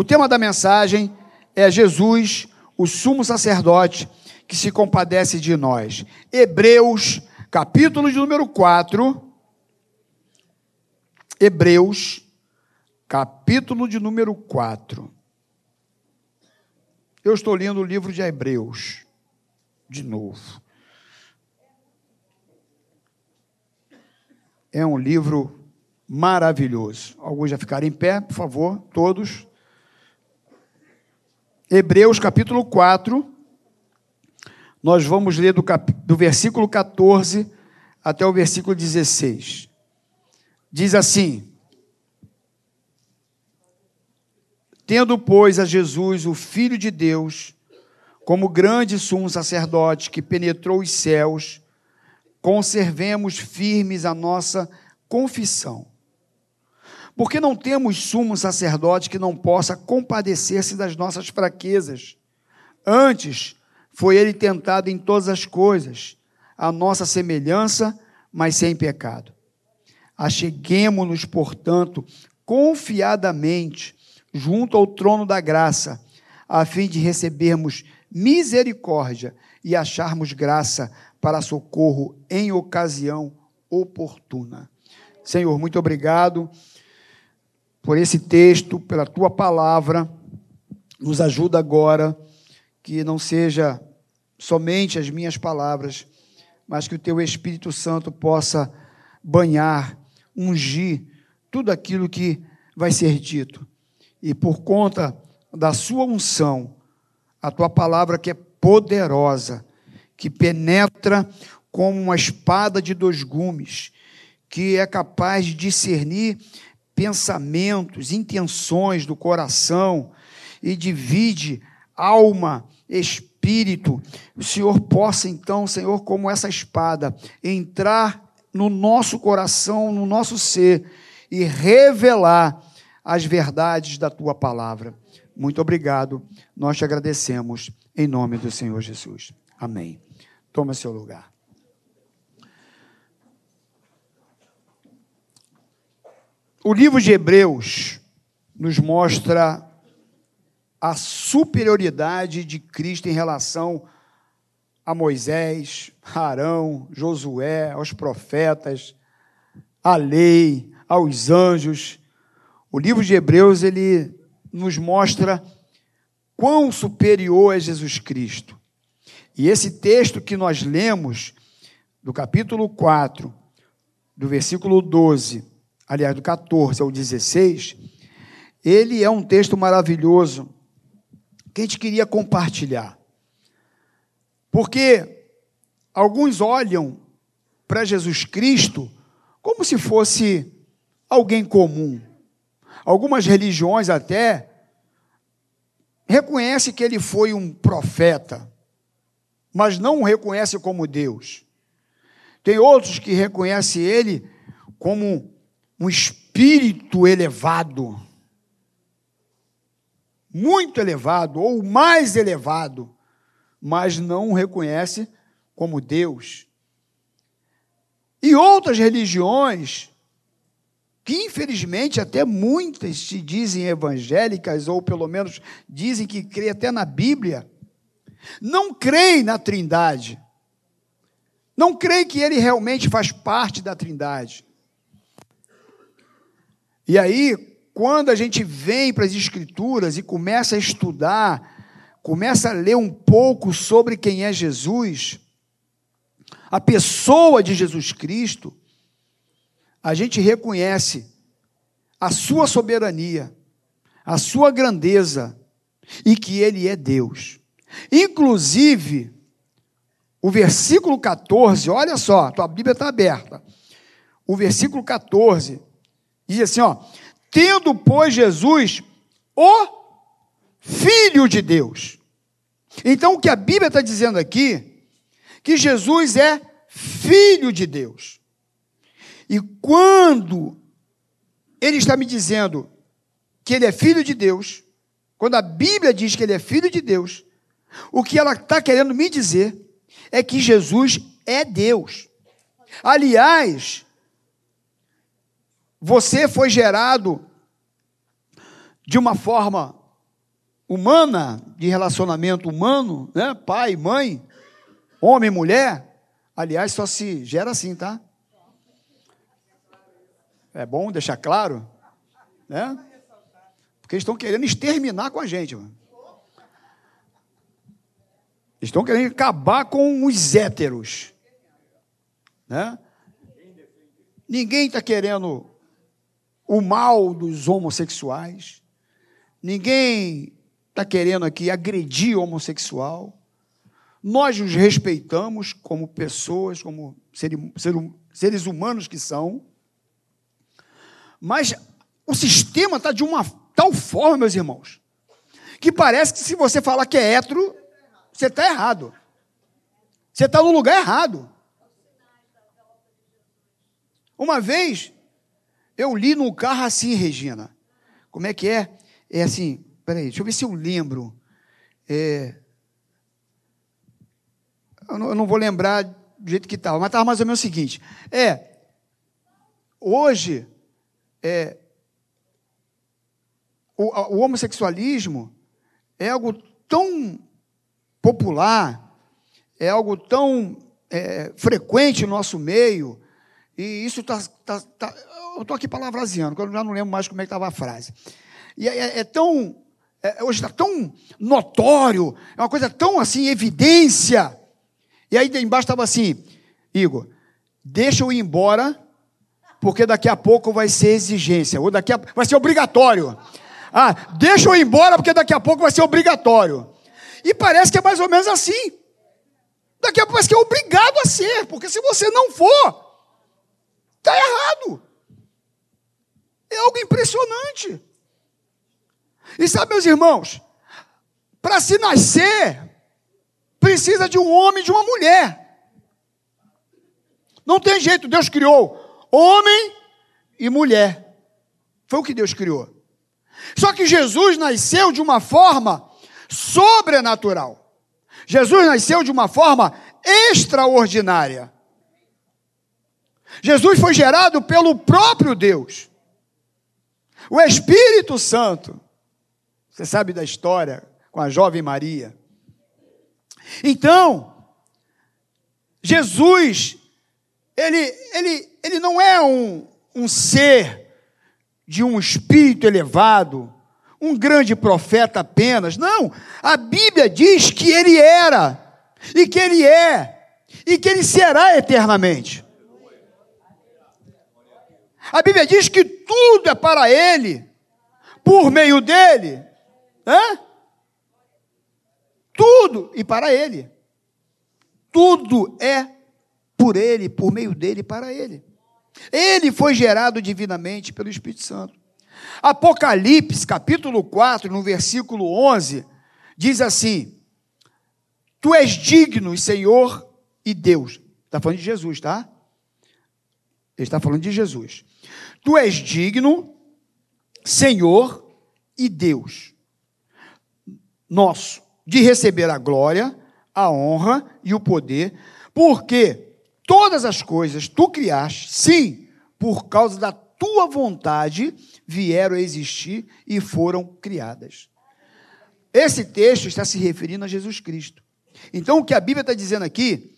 O tema da mensagem é Jesus, o sumo sacerdote que se compadece de nós. Hebreus, capítulo de número 4. Hebreus, capítulo de número 4. Eu estou lendo o livro de Hebreus, de novo. É um livro maravilhoso. Alguns já ficaram em pé, por favor, todos. Hebreus capítulo 4. Nós vamos ler do, cap... do versículo 14 até o versículo 16. Diz assim: Tendo, pois, a Jesus, o Filho de Deus, como grande sumo sacerdote que penetrou os céus, conservemos firmes a nossa confissão. Porque não temos sumo sacerdote que não possa compadecer-se das nossas fraquezas. Antes, foi ele tentado em todas as coisas, a nossa semelhança, mas sem pecado. Acheguemo-nos, portanto, confiadamente junto ao trono da graça, a fim de recebermos misericórdia e acharmos graça para socorro em ocasião oportuna. Senhor, muito obrigado por esse texto, pela tua palavra. Nos ajuda agora que não seja somente as minhas palavras, mas que o teu Espírito Santo possa banhar, ungir tudo aquilo que vai ser dito e por conta da sua unção, a tua palavra que é poderosa, que penetra como uma espada de dois gumes, que é capaz de discernir pensamentos, intenções do coração e divide alma, espírito. O Senhor possa então, Senhor, como essa espada, entrar no nosso coração, no nosso ser e revelar as verdades da tua palavra. Muito obrigado, nós te agradecemos, em nome do Senhor Jesus. Amém. Toma seu lugar. O livro de Hebreus nos mostra a superioridade de Cristo em relação a Moisés, Arão, Josué, aos profetas, à lei, aos anjos o livro de Hebreus ele nos mostra quão superior é Jesus Cristo. E esse texto que nós lemos, do capítulo 4, do versículo 12, aliás, do 14 ao 16, ele é um texto maravilhoso que a gente queria compartilhar. Porque alguns olham para Jesus Cristo como se fosse alguém comum. Algumas religiões até reconhecem que ele foi um profeta, mas não o reconhecem como Deus. Tem outros que reconhecem ele como um espírito elevado, muito elevado, ou mais elevado, mas não o reconhece como Deus. E outras religiões que infelizmente até muitas se dizem evangélicas, ou pelo menos dizem que crê até na Bíblia, não creem na Trindade. Não creem que ele realmente faz parte da Trindade. E aí, quando a gente vem para as Escrituras e começa a estudar, começa a ler um pouco sobre quem é Jesus, a pessoa de Jesus Cristo, a gente reconhece a sua soberania, a sua grandeza e que ele é Deus. Inclusive, o versículo 14, olha só, tua Bíblia está aberta. O versículo 14 diz assim: ó, tendo, pois, Jesus o Filho de Deus. Então, o que a Bíblia está dizendo aqui, que Jesus é Filho de Deus. E quando ele está me dizendo que ele é filho de Deus, quando a Bíblia diz que ele é filho de Deus, o que ela está querendo me dizer é que Jesus é Deus. Aliás, você foi gerado de uma forma humana, de relacionamento humano, né? pai, mãe, homem, mulher, aliás, só se gera assim, tá? É bom deixar claro, né? Porque estão querendo exterminar com a gente. Mano. Estão querendo acabar com os héteros. Né? Ninguém está querendo o mal dos homossexuais. Ninguém está querendo aqui agredir o homossexual. Nós nos respeitamos como pessoas, como seres humanos que são. Mas o sistema está de uma tal forma, meus irmãos, que parece que se você falar que é hétero, você está errado. Você está no lugar errado. Uma vez, eu li no carro assim, Regina. Como é que é? É assim, peraí, deixa eu ver se eu lembro. É, eu, não, eu não vou lembrar do jeito que estava, mas estava mais ou menos o seguinte: é, hoje, é, o, o homossexualismo é algo tão popular, é algo tão é, frequente no nosso meio, e isso está. Tá, tá, eu estou aqui palavraseando, porque eu já não lembro mais como é que estava a frase. E é, é, é tão. É, hoje está tão notório, é uma coisa tão assim, evidência. E aí embaixo estava assim, Igor, deixa eu ir embora, porque daqui a pouco vai ser exigência, ou daqui a, vai ser obrigatório. Ah, deixa eu ir embora, porque daqui a pouco vai ser obrigatório. E parece que é mais ou menos assim. Daqui a pouco parece que é obrigado a ser, porque se você não for, está errado. É algo impressionante. E sabe, meus irmãos, para se nascer, precisa de um homem e de uma mulher. Não tem jeito, Deus criou homem e mulher. Foi o que Deus criou. Só que Jesus nasceu de uma forma sobrenatural. Jesus nasceu de uma forma extraordinária. Jesus foi gerado pelo próprio Deus. O Espírito Santo. Você sabe da história com a jovem Maria. Então, Jesus, ele, ele, ele não é um, um ser de um espírito elevado, um grande profeta apenas. Não, a Bíblia diz que ele era, e que ele é, e que ele será eternamente. A Bíblia diz que tudo é para ele, por meio dele, Hã? tudo e para ele. Tudo é por ele, por meio dele e para ele. Ele foi gerado divinamente pelo Espírito Santo. Apocalipse, capítulo 4, no versículo 11, diz assim: Tu és digno, Senhor e Deus. Está falando de Jesus, tá? Ele está falando de Jesus. Tu és digno, Senhor e Deus, nosso, de receber a glória, a honra e o poder, porque todas as coisas tu criaste, sim, por causa da tua vontade vieram a existir e foram criadas. Esse texto está se referindo a Jesus Cristo. Então, o que a Bíblia está dizendo aqui,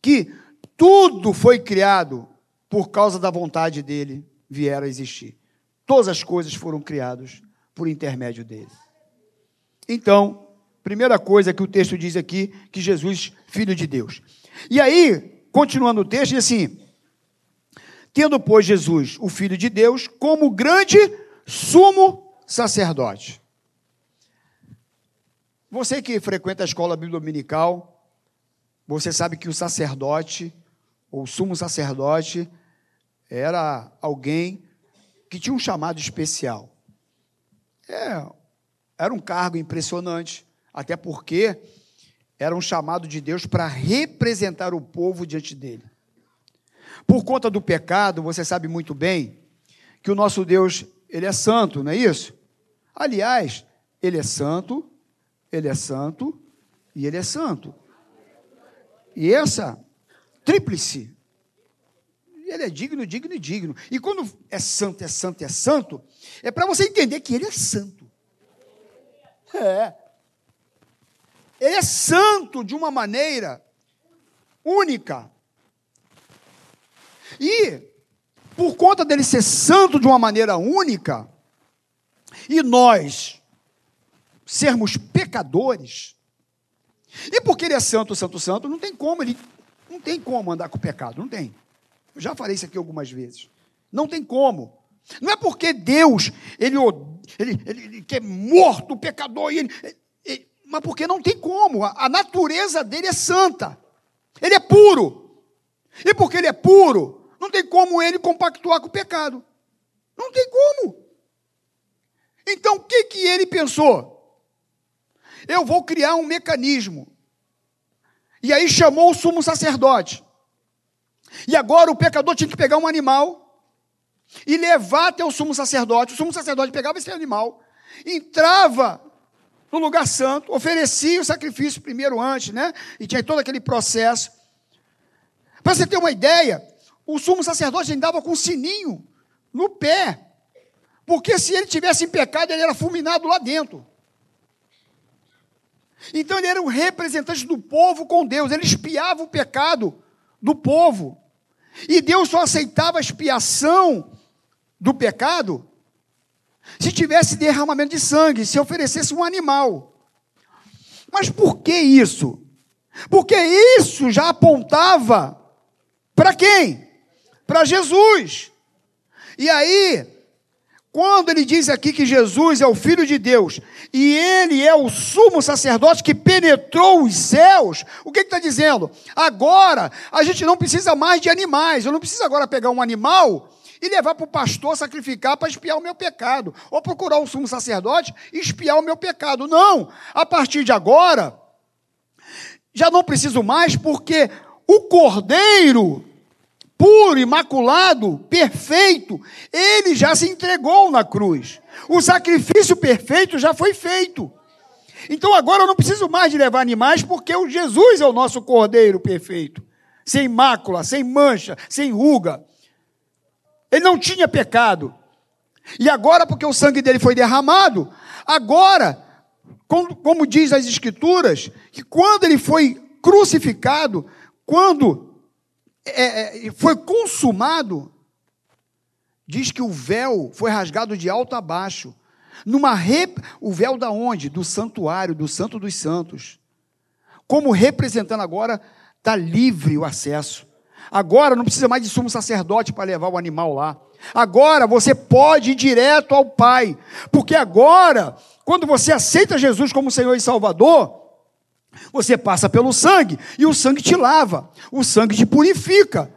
que tudo foi criado por causa da vontade dele, vieram a existir. Todas as coisas foram criadas por intermédio dele. Então, primeira coisa que o texto diz aqui, que Jesus, filho de Deus. E aí, continuando o texto, diz assim: Tendo, pois, Jesus, o Filho de Deus, como grande sumo sacerdote. Você que frequenta a escola bíblica dominical, você sabe que o sacerdote, ou sumo sacerdote, era alguém que tinha um chamado especial. É, era um cargo impressionante, até porque era um chamado de Deus para representar o povo diante dele. Por conta do pecado, você sabe muito bem que o nosso Deus, ele é santo, não é isso? Aliás, ele é santo, ele é santo e ele é santo. E essa tríplice, ele é digno, digno e digno. E quando é santo, é santo, é santo, é para você entender que ele é santo. É. Ele é santo de uma maneira única. E, por conta dele ser santo de uma maneira única, e nós sermos pecadores, e porque ele é santo, santo, santo, não tem como ele não tem como andar com o pecado, não tem. Eu já falei isso aqui algumas vezes. Não tem como. Não é porque Deus ele, ele, ele, ele quer morto o pecador, ele, ele, mas porque não tem como. A, a natureza dele é santa. Ele é puro. E porque ele é puro, não tem como ele compactuar com o pecado. Não tem como. Então o que, que ele pensou? Eu vou criar um mecanismo. E aí chamou o sumo sacerdote. E agora o pecador tinha que pegar um animal e levar até o sumo sacerdote. O sumo sacerdote pegava esse animal, entrava no lugar santo, oferecia o sacrifício primeiro antes, né? E tinha todo aquele processo. Para você ter uma ideia, o sumo sacerdote andava com um sininho no pé. Porque se ele tivesse em pecado, ele era fulminado lá dentro. Então ele era um representante do povo com Deus, ele espiava o pecado do povo. E Deus só aceitava a expiação do pecado se tivesse derramamento de sangue, se oferecesse um animal. Mas por que isso? Porque isso já apontava para quem? Para Jesus. E aí, quando ele diz aqui que Jesus é o Filho de Deus e ele é o sumo sacerdote que penetrou os céus, o que está dizendo? Agora a gente não precisa mais de animais, eu não preciso agora pegar um animal e levar para o pastor sacrificar para espiar o meu pecado, ou procurar um sumo sacerdote e espiar o meu pecado. Não, a partir de agora, já não preciso mais, porque o cordeiro puro, imaculado, perfeito, ele já se entregou na cruz. O sacrifício perfeito já foi feito. Então agora eu não preciso mais de levar animais, porque o Jesus é o nosso cordeiro perfeito, sem mácula, sem mancha, sem ruga. Ele não tinha pecado. E agora, porque o sangue dele foi derramado, agora, como, como diz as Escrituras, que quando ele foi crucificado, quando é, é, foi consumado, diz que o véu foi rasgado de alto a baixo. Numa rep... O véu da onde? Do santuário, do Santo dos Santos. Como representando agora, está livre o acesso. Agora não precisa mais de sumo sacerdote para levar o animal lá. Agora você pode ir direto ao Pai. Porque agora, quando você aceita Jesus como Senhor e Salvador, você passa pelo sangue e o sangue te lava, o sangue te purifica.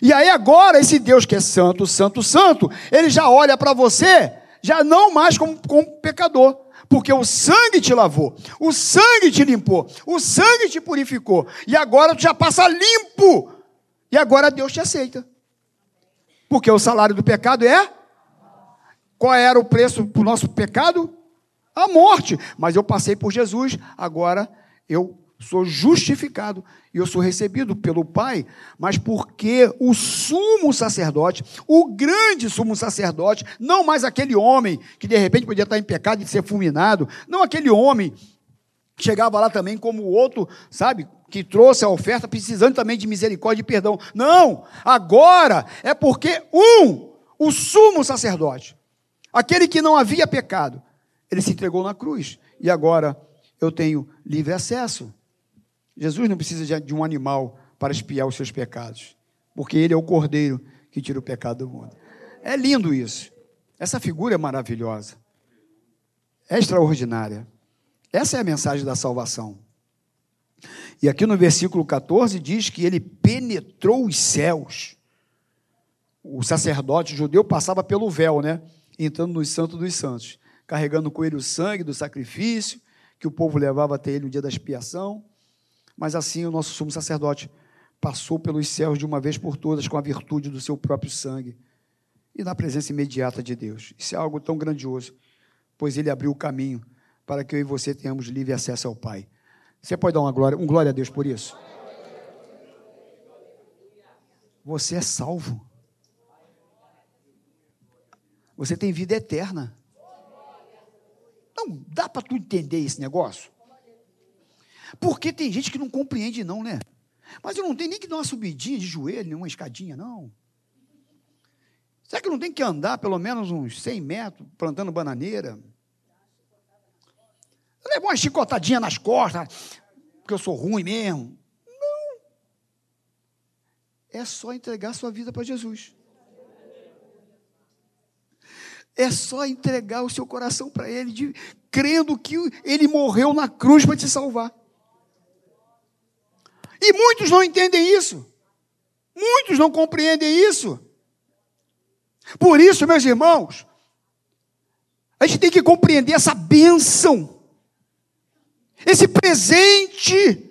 E aí agora esse Deus que é santo, santo, santo, ele já olha para você, já não mais como, como pecador, porque o sangue te lavou, o sangue te limpou, o sangue te purificou, e agora tu já passa limpo, e agora Deus te aceita. Porque o salário do pecado é? Qual era o preço para o nosso pecado? A morte. Mas eu passei por Jesus, agora eu sou justificado e eu sou recebido pelo Pai, mas porque o sumo sacerdote, o grande sumo sacerdote, não mais aquele homem que de repente podia estar em pecado e ser fulminado, não aquele homem que chegava lá também como o outro, sabe, que trouxe a oferta precisando também de misericórdia e perdão. Não, agora é porque um, o sumo sacerdote, aquele que não havia pecado, ele se entregou na cruz e agora eu tenho livre acesso. Jesus não precisa de um animal para espiar os seus pecados, porque ele é o cordeiro que tira o pecado do mundo. É lindo isso. Essa figura é maravilhosa. É extraordinária. Essa é a mensagem da salvação. E aqui no versículo 14 diz que ele penetrou os céus. O sacerdote judeu passava pelo véu, né? Entrando no santo dos santos, carregando com ele o sangue do sacrifício que o povo levava até ele no dia da expiação, mas assim o nosso sumo sacerdote passou pelos céus de uma vez por todas com a virtude do seu próprio sangue e na presença imediata de Deus. Isso é algo tão grandioso, pois ele abriu o caminho para que eu e você tenhamos livre acesso ao Pai. Você pode dar uma glória, um glória a Deus por isso? Você é salvo. Você tem vida eterna. Não dá para tu entender esse negócio? Porque tem gente que não compreende, não, né? Mas eu não tenho nem que dar uma subidinha de joelho, nem uma escadinha, não. Será que eu não tenho que andar pelo menos uns 100 metros plantando bananeira? Levar uma chicotadinha nas costas, porque eu sou ruim mesmo. Não. É só entregar sua vida para Jesus. É só entregar o seu coração para Ele, de, crendo que Ele morreu na cruz para te salvar. E muitos não entendem isso. Muitos não compreendem isso. Por isso, meus irmãos, a gente tem que compreender essa bênção, esse presente,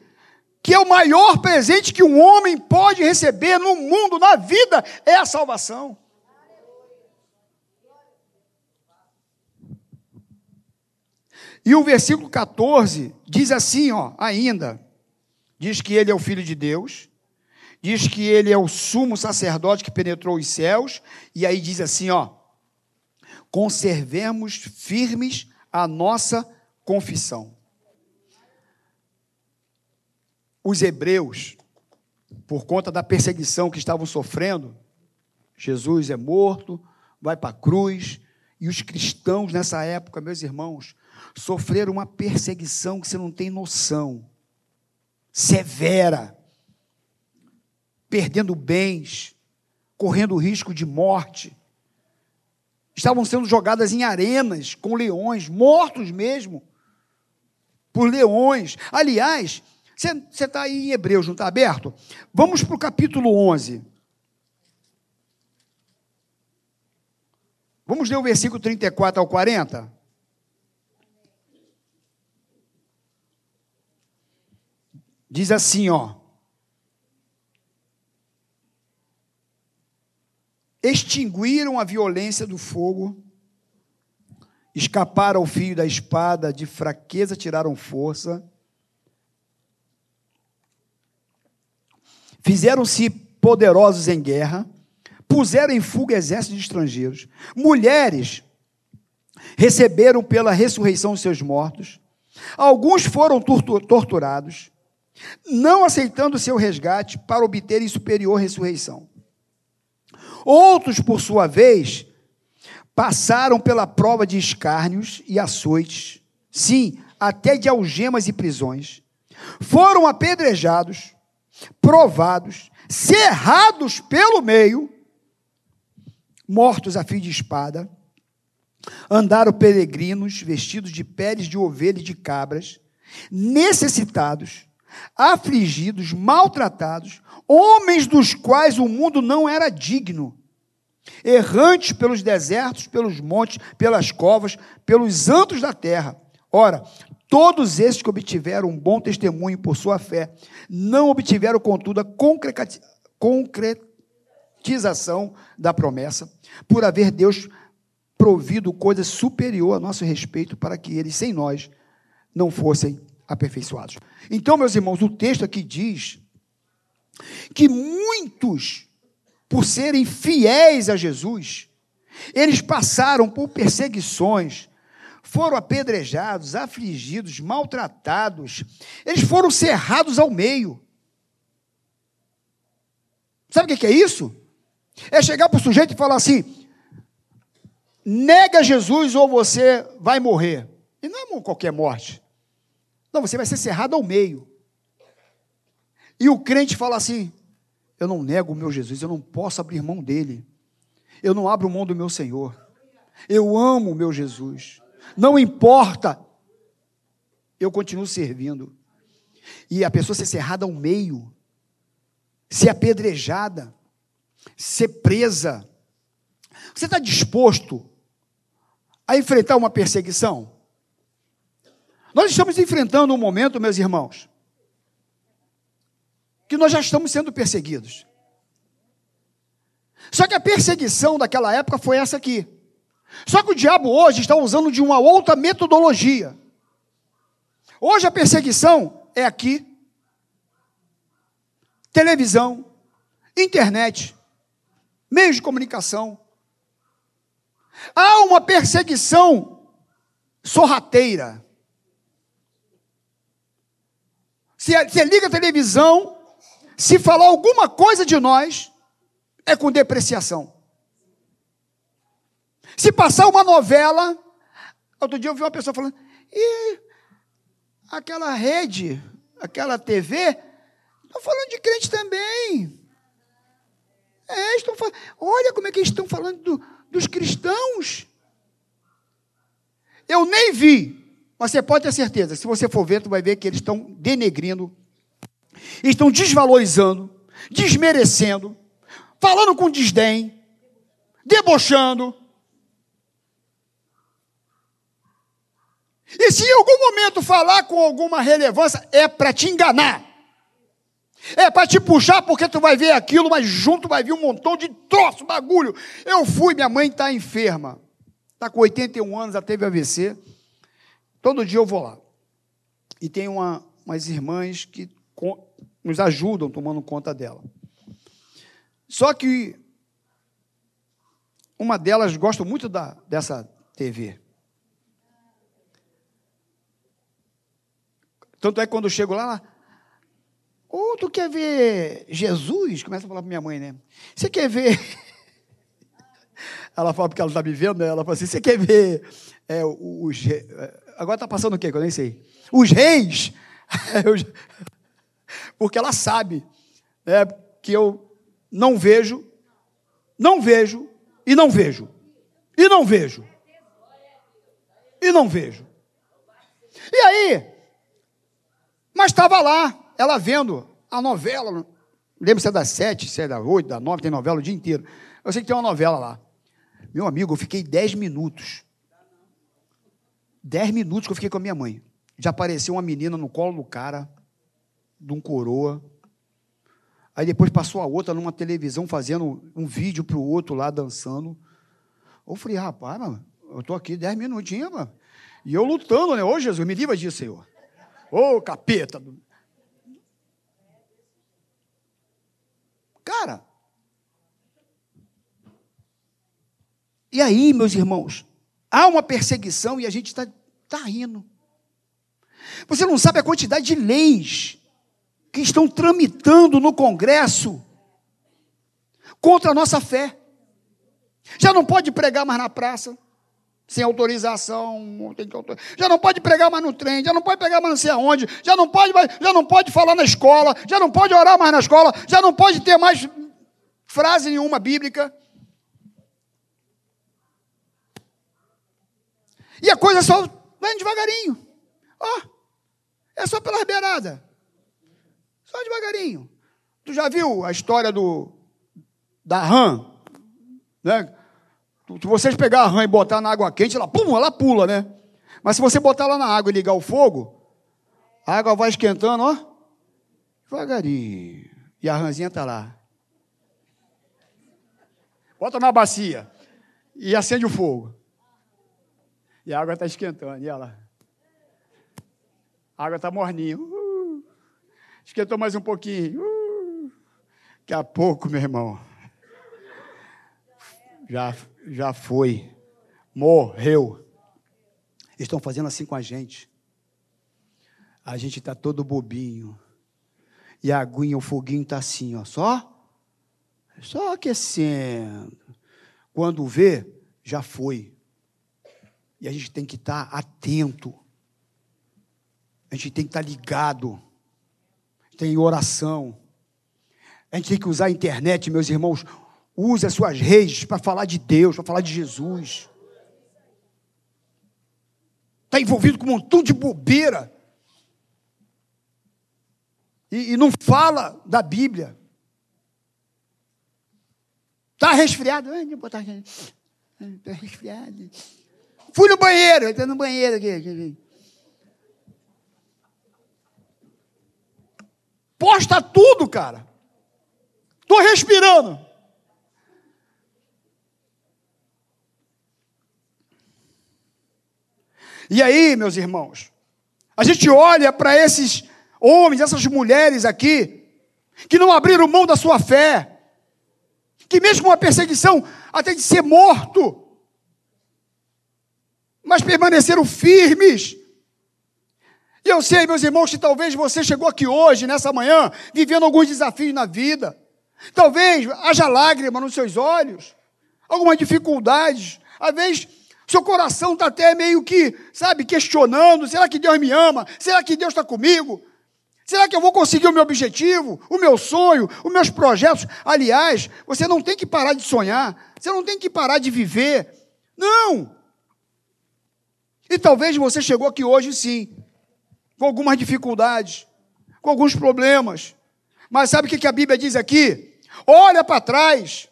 que é o maior presente que um homem pode receber no mundo, na vida, é a salvação. E o versículo 14 diz assim, ó, ainda, diz que ele é o filho de Deus, diz que ele é o sumo sacerdote que penetrou os céus, e aí diz assim, ó, conservemos firmes a nossa confissão. Os hebreus, por conta da perseguição que estavam sofrendo, Jesus é morto, vai para a cruz, e os cristãos nessa época, meus irmãos, sofreram uma perseguição que você não tem noção severa, perdendo bens, correndo risco de morte. Estavam sendo jogadas em arenas com leões, mortos mesmo, por leões. Aliás, você está aí em Hebreus, não está aberto? Vamos para o capítulo 11. Vamos ler o versículo 34 ao 40? Diz assim, ó. Extinguiram a violência do fogo, escaparam ao fio da espada, de fraqueza tiraram força, fizeram-se poderosos em guerra, puseram em fuga exércitos de estrangeiros, mulheres receberam pela ressurreição os seus mortos, alguns foram torturados, não aceitando seu resgate para obterem superior ressurreição. Outros, por sua vez, passaram pela prova de escárnios e açoites, sim, até de algemas e prisões. Foram apedrejados, provados, cerrados pelo meio, mortos a fio de espada. Andaram peregrinos, vestidos de peles de ovelha e de cabras, necessitados, afligidos, maltratados, homens dos quais o mundo não era digno, errantes pelos desertos, pelos montes, pelas covas, pelos antos da terra. Ora, todos esses que obtiveram um bom testemunho por sua fé, não obtiveram, contudo, a concretização da promessa, por haver Deus provido coisa superior a nosso respeito para que eles, sem nós, não fossem aperfeiçoados. Então, meus irmãos, o texto aqui diz que muitos, por serem fiéis a Jesus, eles passaram por perseguições, foram apedrejados, afligidos, maltratados, eles foram cerrados ao meio. Sabe o que é isso? É chegar para o sujeito e falar assim: nega Jesus ou você vai morrer. E não é qualquer morte. Não, você vai ser cerrado ao meio. E o crente fala assim: eu não nego o meu Jesus, eu não posso abrir mão dele. Eu não abro mão do meu Senhor. Eu amo o meu Jesus. Não importa, eu continuo servindo. E a pessoa ser cerrada ao meio, ser apedrejada, ser presa. Você está disposto a enfrentar uma perseguição? Nós estamos enfrentando um momento, meus irmãos, que nós já estamos sendo perseguidos. Só que a perseguição daquela época foi essa aqui. Só que o diabo hoje está usando de uma outra metodologia. Hoje a perseguição é aqui. Televisão, internet, meios de comunicação. Há uma perseguição sorrateira. Se liga a televisão, se falar alguma coisa de nós, é com depreciação. Se passar uma novela, outro dia eu vi uma pessoa falando, e aquela rede, aquela TV, estão falando de crente também. É, estão falando, olha como é que eles estão falando do, dos cristãos. Eu nem vi, mas você pode ter certeza, se você for ver, tu vai ver que eles estão denegrindo, estão desvalorizando, desmerecendo, falando com desdém, debochando. E se em algum momento falar com alguma relevância, é para te enganar. É para te puxar porque tu vai ver aquilo, mas junto vai vir um montão de troço, bagulho. Eu fui, minha mãe está enferma. Está com 81 anos, já teve AVC. Todo dia eu vou lá. E tem uma, umas irmãs que nos ajudam tomando conta dela. Só que uma delas gosta muito da, dessa TV. Tanto é que quando eu chego lá, ou oh, tu quer ver Jesus? Começa a falar para minha mãe, né? Você quer ver. ela fala porque ela está me vendo, né? Ela fala assim: você quer ver é, os. Agora está passando o quê? Que eu nem sei. Os reis. porque ela sabe né, que eu não vejo, não vejo e não vejo. E não vejo. E não vejo. E aí, mas estava lá, ela vendo a novela. Lembra se é das sete, se é das oito, das nove, tem novela o dia inteiro. Eu sei que tem uma novela lá. Meu amigo, eu fiquei dez minutos. Dez minutos que eu fiquei com a minha mãe. Já apareceu uma menina no colo do cara, de um coroa. Aí depois passou a outra numa televisão fazendo um vídeo para o outro lá dançando. Eu falei, rapaz, mano, eu estou aqui dez minutinhos, mano. E eu lutando, né? Ô Jesus, me livra disso, Senhor. Ô, capeta. Cara. E aí, meus irmãos, há uma perseguição e a gente está tá rindo. Você não sabe a quantidade de leis que estão tramitando no Congresso contra a nossa fé. Já não pode pregar mais na praça sem autorização, tem que já não pode pregar mais no trem, já não pode pregar mais não sei aonde, já não pode, já não pode falar na escola, já não pode orar mais na escola, já não pode ter mais frase nenhuma bíblica. E a coisa só vai devagarinho. Ó, oh, é só pelas beiradas. Só devagarinho. Tu já viu a história do da rã, né? Se vocês pegar a rã e botar na água quente, ela, pum, ela pula, né? Mas se você botar ela na água e ligar o fogo, a água vai esquentando, ó, devagarinho. E a rãzinha está lá. Bota na bacia e acende o fogo. E a água está esquentando, e ela. A água está morninha. Uh, esquentou mais um pouquinho. Uh, daqui a pouco, meu irmão. Já já foi, morreu. Estão fazendo assim com a gente. A gente está todo bobinho. E a aguinha, o foguinho está assim, ó, só, só aquecendo. Quando vê, já foi. E a gente tem que estar tá atento. A gente tem que estar tá ligado. Tem oração. A gente tem que usar a internet, meus irmãos, Use as suas redes para falar de Deus, para falar de Jesus. Está envolvido com um montão de bobeira. E, e não fala da Bíblia. Está resfriado? Ai, botar Está resfriado. Fui no banheiro, estou no banheiro aqui. Posta tudo, cara. Estou respirando. E aí, meus irmãos, a gente olha para esses homens, essas mulheres aqui, que não abriram mão da sua fé, que mesmo com a perseguição, até de ser morto, mas permaneceram firmes. E eu sei, meus irmãos, que talvez você chegou aqui hoje, nessa manhã, vivendo alguns desafios na vida. Talvez haja lágrima nos seus olhos, algumas dificuldades. Às vezes, seu coração está até meio que, sabe, questionando: será que Deus me ama? Será que Deus está comigo? Será que eu vou conseguir o meu objetivo, o meu sonho, os meus projetos? Aliás, você não tem que parar de sonhar, você não tem que parar de viver. Não! E talvez você chegou aqui hoje sim, com algumas dificuldades, com alguns problemas. Mas sabe o que a Bíblia diz aqui? Olha para trás.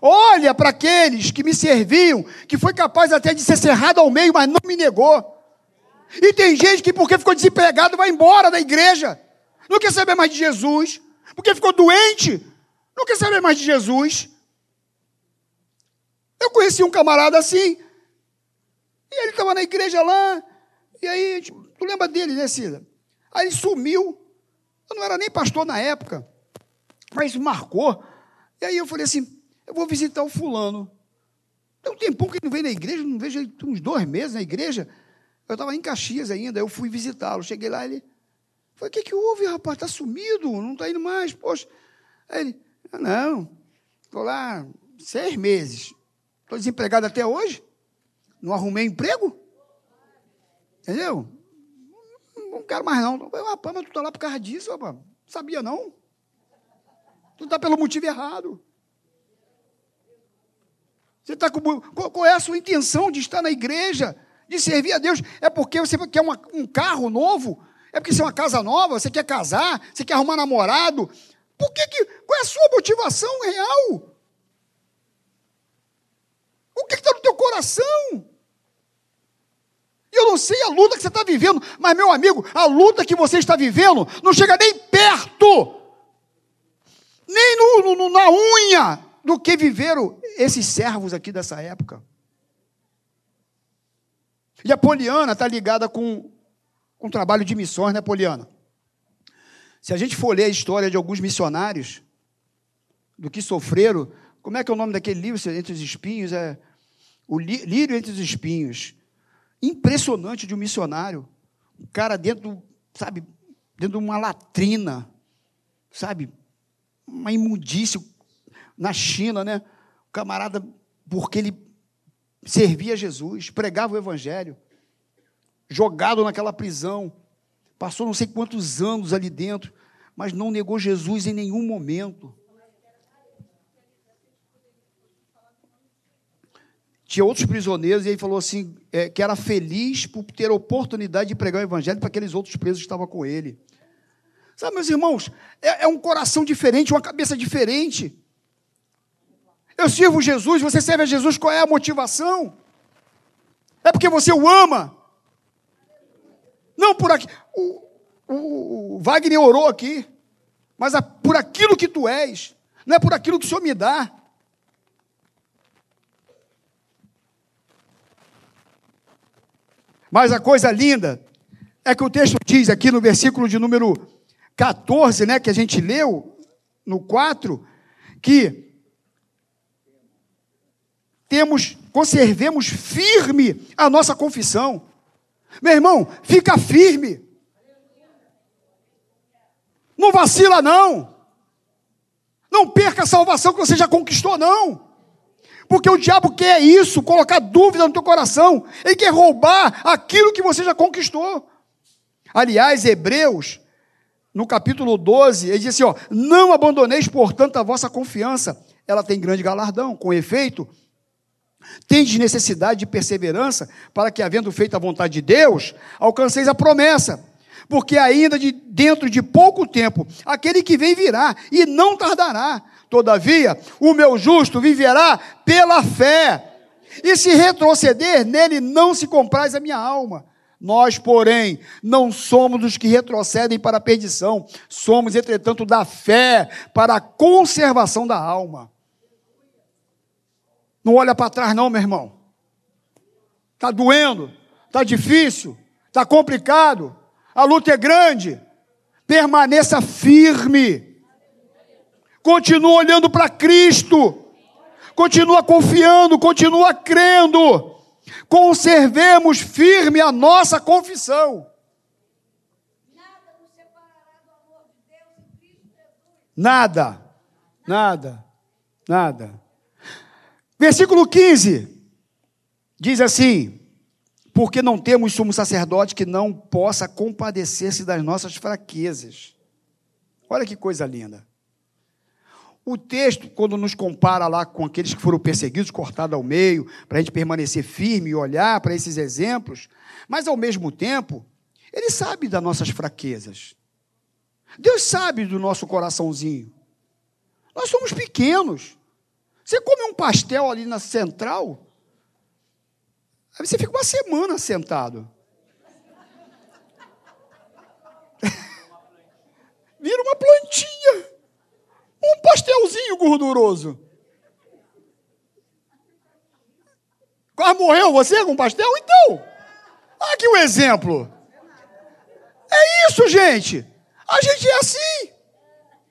Olha para aqueles que me serviam, que foi capaz até de ser cerrado ao meio, mas não me negou. E tem gente que, porque ficou desempregado, vai embora da igreja. Não quer saber mais de Jesus. Porque ficou doente. Não quer saber mais de Jesus. Eu conheci um camarada assim. E ele estava na igreja lá. E aí, tu lembra dele, né, Cida? Aí ele sumiu. Eu não era nem pastor na época. Mas marcou. E aí eu falei assim: eu vou visitar o fulano. Tem um tempão que ele não veio na igreja, não vejo ele uns dois meses na igreja. Eu estava em Caxias ainda, eu fui visitá-lo. Cheguei lá, ele falei, o que, que houve, rapaz? Está sumido, não está indo mais, poxa. Aí ele, ah, não, estou lá seis meses. Estou desempregado até hoje. Não arrumei emprego. Entendeu? Não quero mais não. Eu, rapaz, mas tu está lá por causa disso, rapaz. Sabia não? Tu está pelo motivo errado. Você está com. Qual é a sua intenção de estar na igreja? de servir a Deus. É porque você quer uma, um carro novo? É porque você é uma casa nova? Você quer casar? Você quer arrumar namorado? Por que, que qual é a sua motivação real? O que está no teu coração? Eu não sei a luta que você está vivendo, mas, meu amigo, a luta que você está vivendo não chega nem perto, nem no, no, na unha do que viveram esses servos aqui dessa época. E a Poliana está ligada com, com trabalho de missões, né, Poliana? Se a gente for ler a história de alguns missionários, do que sofreram, como é que é o nome daquele livro, Entre os Espinhos? É o Lírio Entre os Espinhos. Impressionante de um missionário. Um cara dentro, sabe, dentro de uma latrina, sabe, uma imundícia na China, né? O camarada, porque ele servia Jesus, pregava o Evangelho, jogado naquela prisão, passou não sei quantos anos ali dentro, mas não negou Jesus em nenhum momento. Tinha outros prisioneiros e ele falou assim: é, que era feliz por ter a oportunidade de pregar o Evangelho para aqueles outros presos que estavam com ele. Sabe, meus irmãos, é, é um coração diferente, uma cabeça diferente. Eu sirvo Jesus, você serve a Jesus, qual é a motivação? É porque você o ama. Não por aqui. O, o, o Wagner orou aqui, mas a, por aquilo que tu és, não é por aquilo que o Senhor me dá. Mas a coisa linda é que o texto diz aqui no versículo de número 14, né, que a gente leu, no 4, que temos, conservemos firme a nossa confissão. Meu irmão, fica firme. Não vacila, não. Não perca a salvação que você já conquistou, não. Porque o diabo quer isso, colocar dúvida no teu coração. Ele quer roubar aquilo que você já conquistou. Aliás, Hebreus, no capítulo 12, ele diz assim: ó, não abandoneis, portanto, a vossa confiança. Ela tem grande galardão. Com efeito, Tendes necessidade de perseverança, para que, havendo feito a vontade de Deus, alcanceis a promessa. Porque ainda de, dentro de pouco tempo, aquele que vem virá e não tardará. Todavia, o meu justo viverá pela fé. E se retroceder, nele não se compraz a minha alma. Nós, porém, não somos os que retrocedem para a perdição, somos, entretanto, da fé para a conservação da alma. Não olha para trás, não, meu irmão. Está doendo, está difícil, está complicado, a luta é grande. Permaneça firme. Continua olhando para Cristo. Continua confiando, continua crendo. conservemos firme a nossa confissão. Nada nada, nada. Versículo 15 diz assim: Porque não temos sumo sacerdote que não possa compadecer-se das nossas fraquezas. Olha que coisa linda. O texto, quando nos compara lá com aqueles que foram perseguidos, cortados ao meio, para a gente permanecer firme e olhar para esses exemplos, mas ao mesmo tempo, ele sabe das nossas fraquezas. Deus sabe do nosso coraçãozinho. Nós somos pequenos. Você come um pastel ali na central, aí você fica uma semana sentado. Vira uma plantinha. Um pastelzinho gorduroso. Quase morreu você com pastel? Então, aqui um exemplo. É isso, gente. A gente é assim.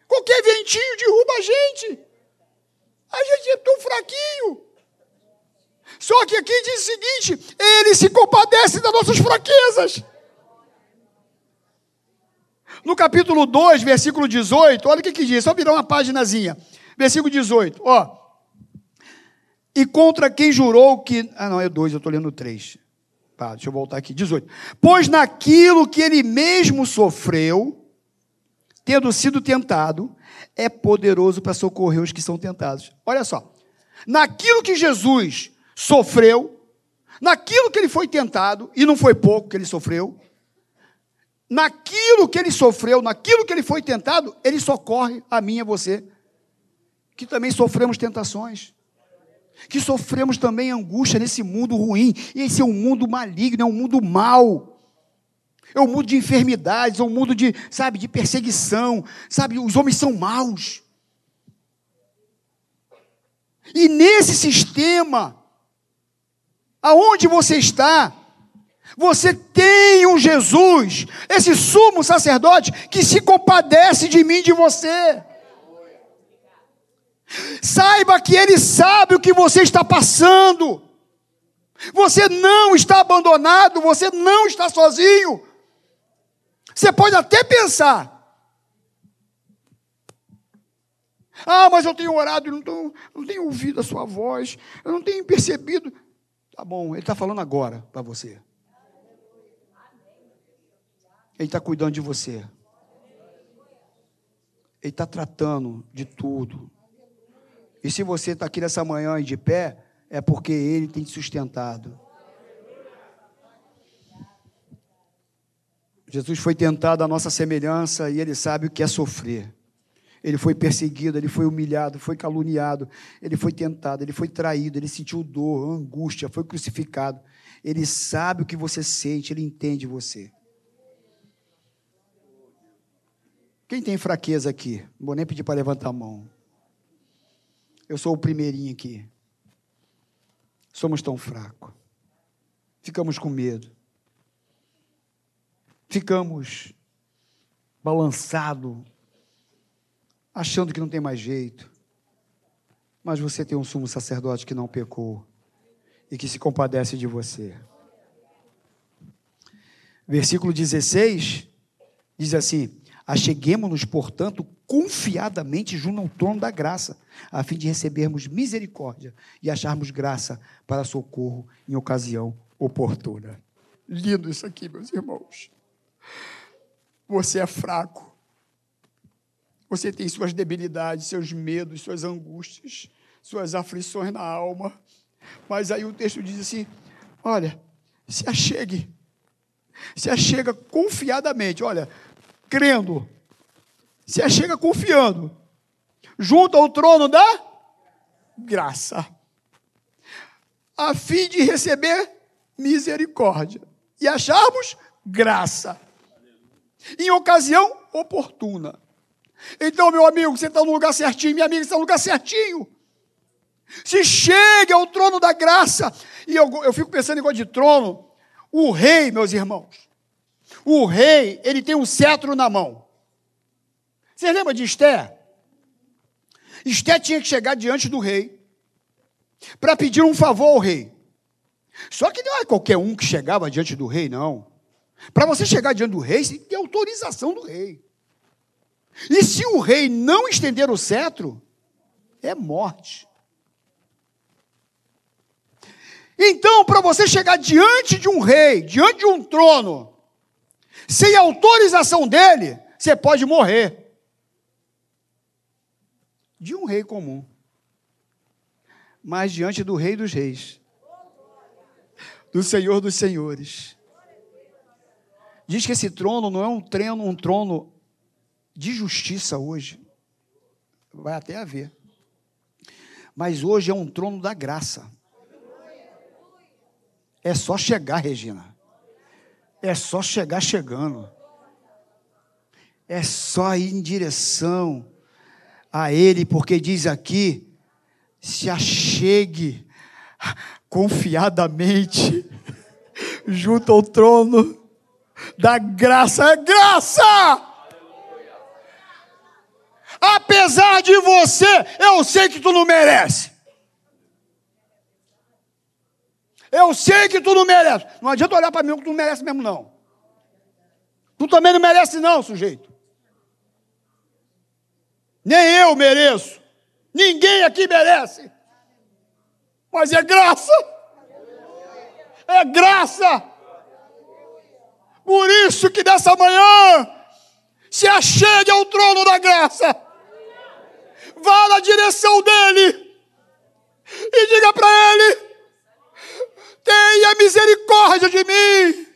Qualquer ventinho derruba a gente. A gente é tão fraquinho. Só que aqui diz o seguinte: ele se compadece das nossas fraquezas. No capítulo 2, versículo 18, olha o que, que diz, só virar uma páginazinha. Versículo 18, ó. E contra quem jurou que. Ah, não, é 2, eu estou lendo 3. Tá, deixa eu voltar aqui. 18. Pois naquilo que ele mesmo sofreu, tendo sido tentado, é poderoso para socorrer os que são tentados. Olha só. Naquilo que Jesus sofreu, naquilo que ele foi tentado, e não foi pouco que ele sofreu, naquilo que ele sofreu, naquilo que ele foi tentado, ele socorre a mim e a você, que também sofremos tentações, que sofremos também angústia nesse mundo ruim, e esse é um mundo maligno, é um mundo mau, é um mundo de enfermidades, é um mundo de, sabe, de perseguição, sabe, os homens são maus. E nesse sistema, aonde você está, você tem um Jesus, esse sumo sacerdote, que se compadece de mim de você. Saiba que Ele sabe o que você está passando. Você não está abandonado, você não está sozinho. Você pode até pensar. Ah, mas eu tenho orado e não, tô, não tenho ouvido a sua voz, eu não tenho percebido. Tá bom, ele está falando agora para você. Ele está cuidando de você. Ele está tratando de tudo. E se você está aqui nessa manhã e de pé, é porque Ele tem te sustentado. Jesus foi tentado à nossa semelhança e Ele sabe o que é sofrer. Ele foi perseguido, ele foi humilhado, foi caluniado, ele foi tentado, ele foi traído, ele sentiu dor, angústia, foi crucificado. Ele sabe o que você sente, ele entende você. Quem tem fraqueza aqui? Não vou nem pedir para levantar a mão. Eu sou o primeirinho aqui. Somos tão fracos. Ficamos com medo. Ficamos balançados, achando que não tem mais jeito. Mas você tem um sumo sacerdote que não pecou e que se compadece de você. Versículo 16 diz assim: Acheguemos-nos, portanto, confiadamente junto ao trono da graça, a fim de recebermos misericórdia e acharmos graça para socorro em ocasião oportuna. Lindo isso aqui, meus irmãos. Você é fraco. Você tem suas debilidades, seus medos, suas angústias, suas aflições na alma. Mas aí o texto diz assim: olha, se achegue. Se achega confiadamente. Olha, crendo, se achega confiando, junto ao trono da graça, a fim de receber misericórdia. E acharmos graça. Em ocasião oportuna. Então, meu amigo, você está no lugar certinho, minha amiga, você está no lugar certinho. Se chegue ao trono da graça, e eu, eu fico pensando em de trono, o rei, meus irmãos, o rei, ele tem um cetro na mão. Você lembra de Esté? Esté tinha que chegar diante do rei para pedir um favor ao rei. Só que não é qualquer um que chegava diante do rei, não. Para você chegar diante do rei, você tem que ter autorização do rei. E se o rei não estender o cetro, é morte. Então, para você chegar diante de um rei, diante de um trono, sem autorização dele, você pode morrer. De um rei comum. Mas diante do rei dos reis, do Senhor dos senhores. Diz que esse trono não é um trono, um trono de justiça hoje. Vai até haver. Mas hoje é um trono da graça. É só chegar, Regina. É só chegar chegando. É só ir em direção a Ele, porque diz aqui: se achegue confiadamente junto ao trono da graça. É graça! Apesar de você, eu sei que tu não merece. Eu sei que tu não merece. Não adianta olhar para mim que tu não merece mesmo, não. Tu também não merece, não, sujeito. Nem eu mereço. Ninguém aqui merece. Mas é graça. É graça. Por isso que dessa manhã se achegue ao trono da graça vá na direção dele e diga para ele: tenha misericórdia de mim.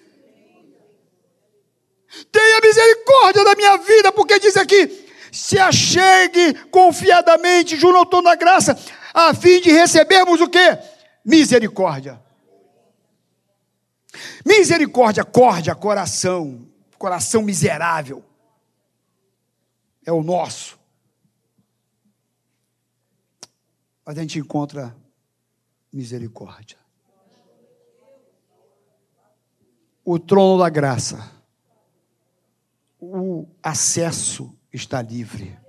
Tenha misericórdia da minha vida, porque diz aqui: se achegue confiadamente junto ao trono da graça, a fim de recebermos o que? Misericórdia. Misericórdia, corda, coração, coração miserável. É o nosso. mas a gente encontra misericórdia. O trono da graça, o acesso está livre.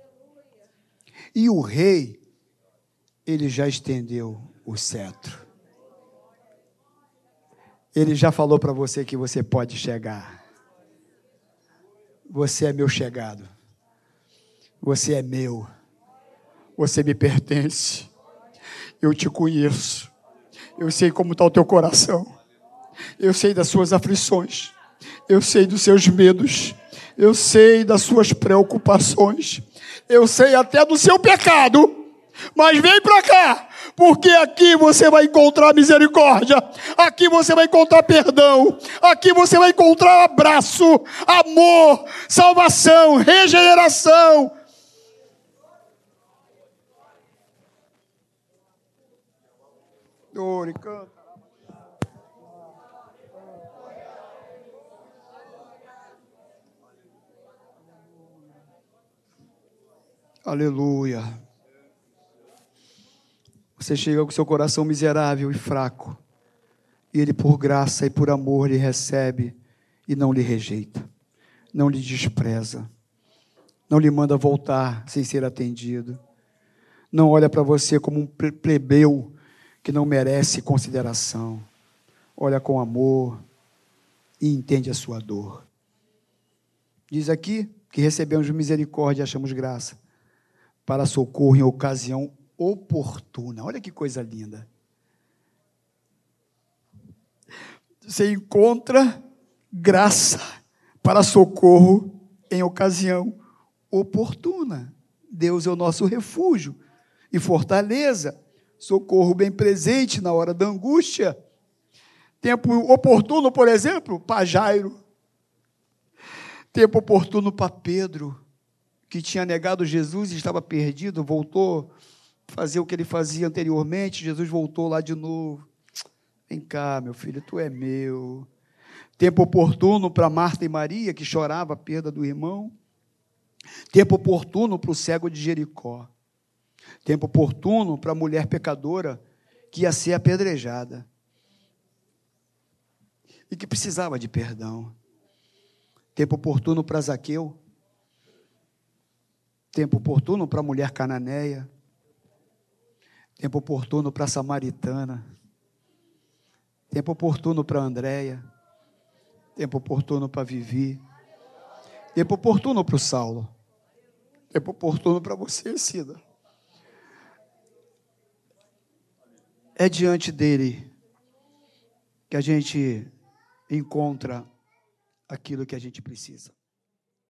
E o rei, ele já estendeu o cetro. Ele já falou para você que você pode chegar. Você é meu chegado. Você é meu. Você me pertence. Eu te conheço. Eu sei como está o teu coração. Eu sei das suas aflições. Eu sei dos seus medos. Eu sei das suas preocupações. Eu sei até do seu pecado. Mas vem para cá, porque aqui você vai encontrar misericórdia, aqui você vai encontrar perdão, aqui você vai encontrar abraço, amor, salvação, regeneração, e canta. Aleluia. Você chega com seu coração miserável e fraco, e Ele, por graça e por amor, lhe recebe e não lhe rejeita, não lhe despreza, não lhe manda voltar sem ser atendido, não olha para você como um plebeu que não merece consideração. Olha com amor e entende a sua dor. Diz aqui que recebemos misericórdia e achamos graça para socorro em ocasião oportuna. Olha que coisa linda. Você encontra graça para socorro em ocasião oportuna. Deus é o nosso refúgio e fortaleza socorro bem presente na hora da angústia. Tempo oportuno, por exemplo, para Jairo. Tempo oportuno para Pedro, que tinha negado Jesus e estava perdido, voltou a fazer o que ele fazia anteriormente. Jesus voltou lá de novo. Vem cá, meu filho, tu é meu. Tempo oportuno para Marta e Maria, que chorava a perda do irmão. Tempo oportuno para o cego de Jericó tempo oportuno para a mulher pecadora que ia ser apedrejada e que precisava de perdão. Tempo oportuno para Zaqueu, tempo oportuno para a mulher cananeia, tempo oportuno para a samaritana, Tempo oportuno para Andréia. Tempo oportuno para Vivi. Tempo oportuno para o Saulo. Tempo oportuno para você, Cida. É diante dele que a gente encontra aquilo que a gente precisa.